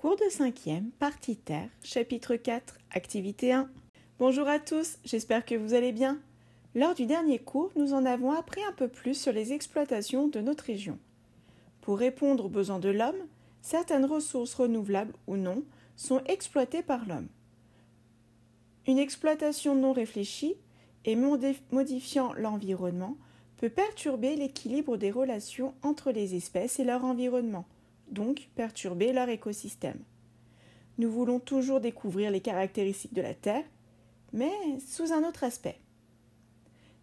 Cours de 5e, partie Terre, chapitre 4, activité 1. Bonjour à tous, j'espère que vous allez bien. Lors du dernier cours, nous en avons appris un peu plus sur les exploitations de notre région. Pour répondre aux besoins de l'homme, certaines ressources renouvelables ou non sont exploitées par l'homme. Une exploitation non réfléchie et modifiant l'environnement peut perturber l'équilibre des relations entre les espèces et leur environnement donc perturber leur écosystème. Nous voulons toujours découvrir les caractéristiques de la Terre, mais sous un autre aspect.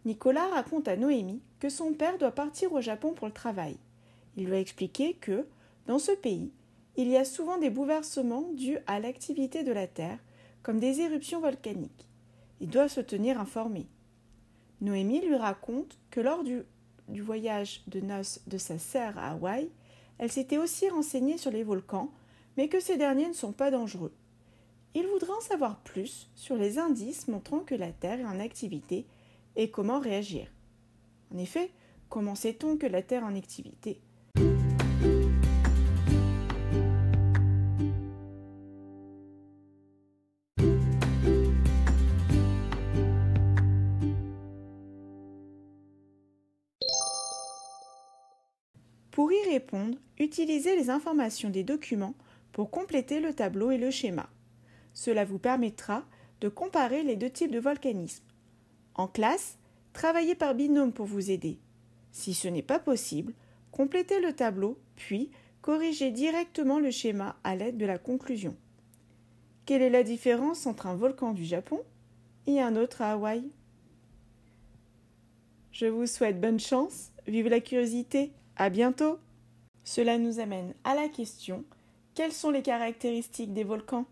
Nicolas raconte à Noémie que son père doit partir au Japon pour le travail. Il lui a expliqué que, dans ce pays, il y a souvent des bouleversements dus à l'activité de la Terre, comme des éruptions volcaniques. Il doit se tenir informé. Noémie lui raconte que lors du, du voyage de noces de sa sœur à Hawaï, elle s'était aussi renseignée sur les volcans, mais que ces derniers ne sont pas dangereux. Il voudrait en savoir plus sur les indices montrant que la Terre est en activité et comment réagir. En effet, comment sait-on que la Terre est en activité? Pour y répondre, utilisez les informations des documents pour compléter le tableau et le schéma. Cela vous permettra de comparer les deux types de volcanisme. En classe, travaillez par binôme pour vous aider. Si ce n'est pas possible, complétez le tableau, puis corrigez directement le schéma à l'aide de la conclusion. Quelle est la différence entre un volcan du Japon et un autre à Hawaï? Je vous souhaite bonne chance, vive la curiosité à bientôt! Cela nous amène à la question quelles sont les caractéristiques des volcans?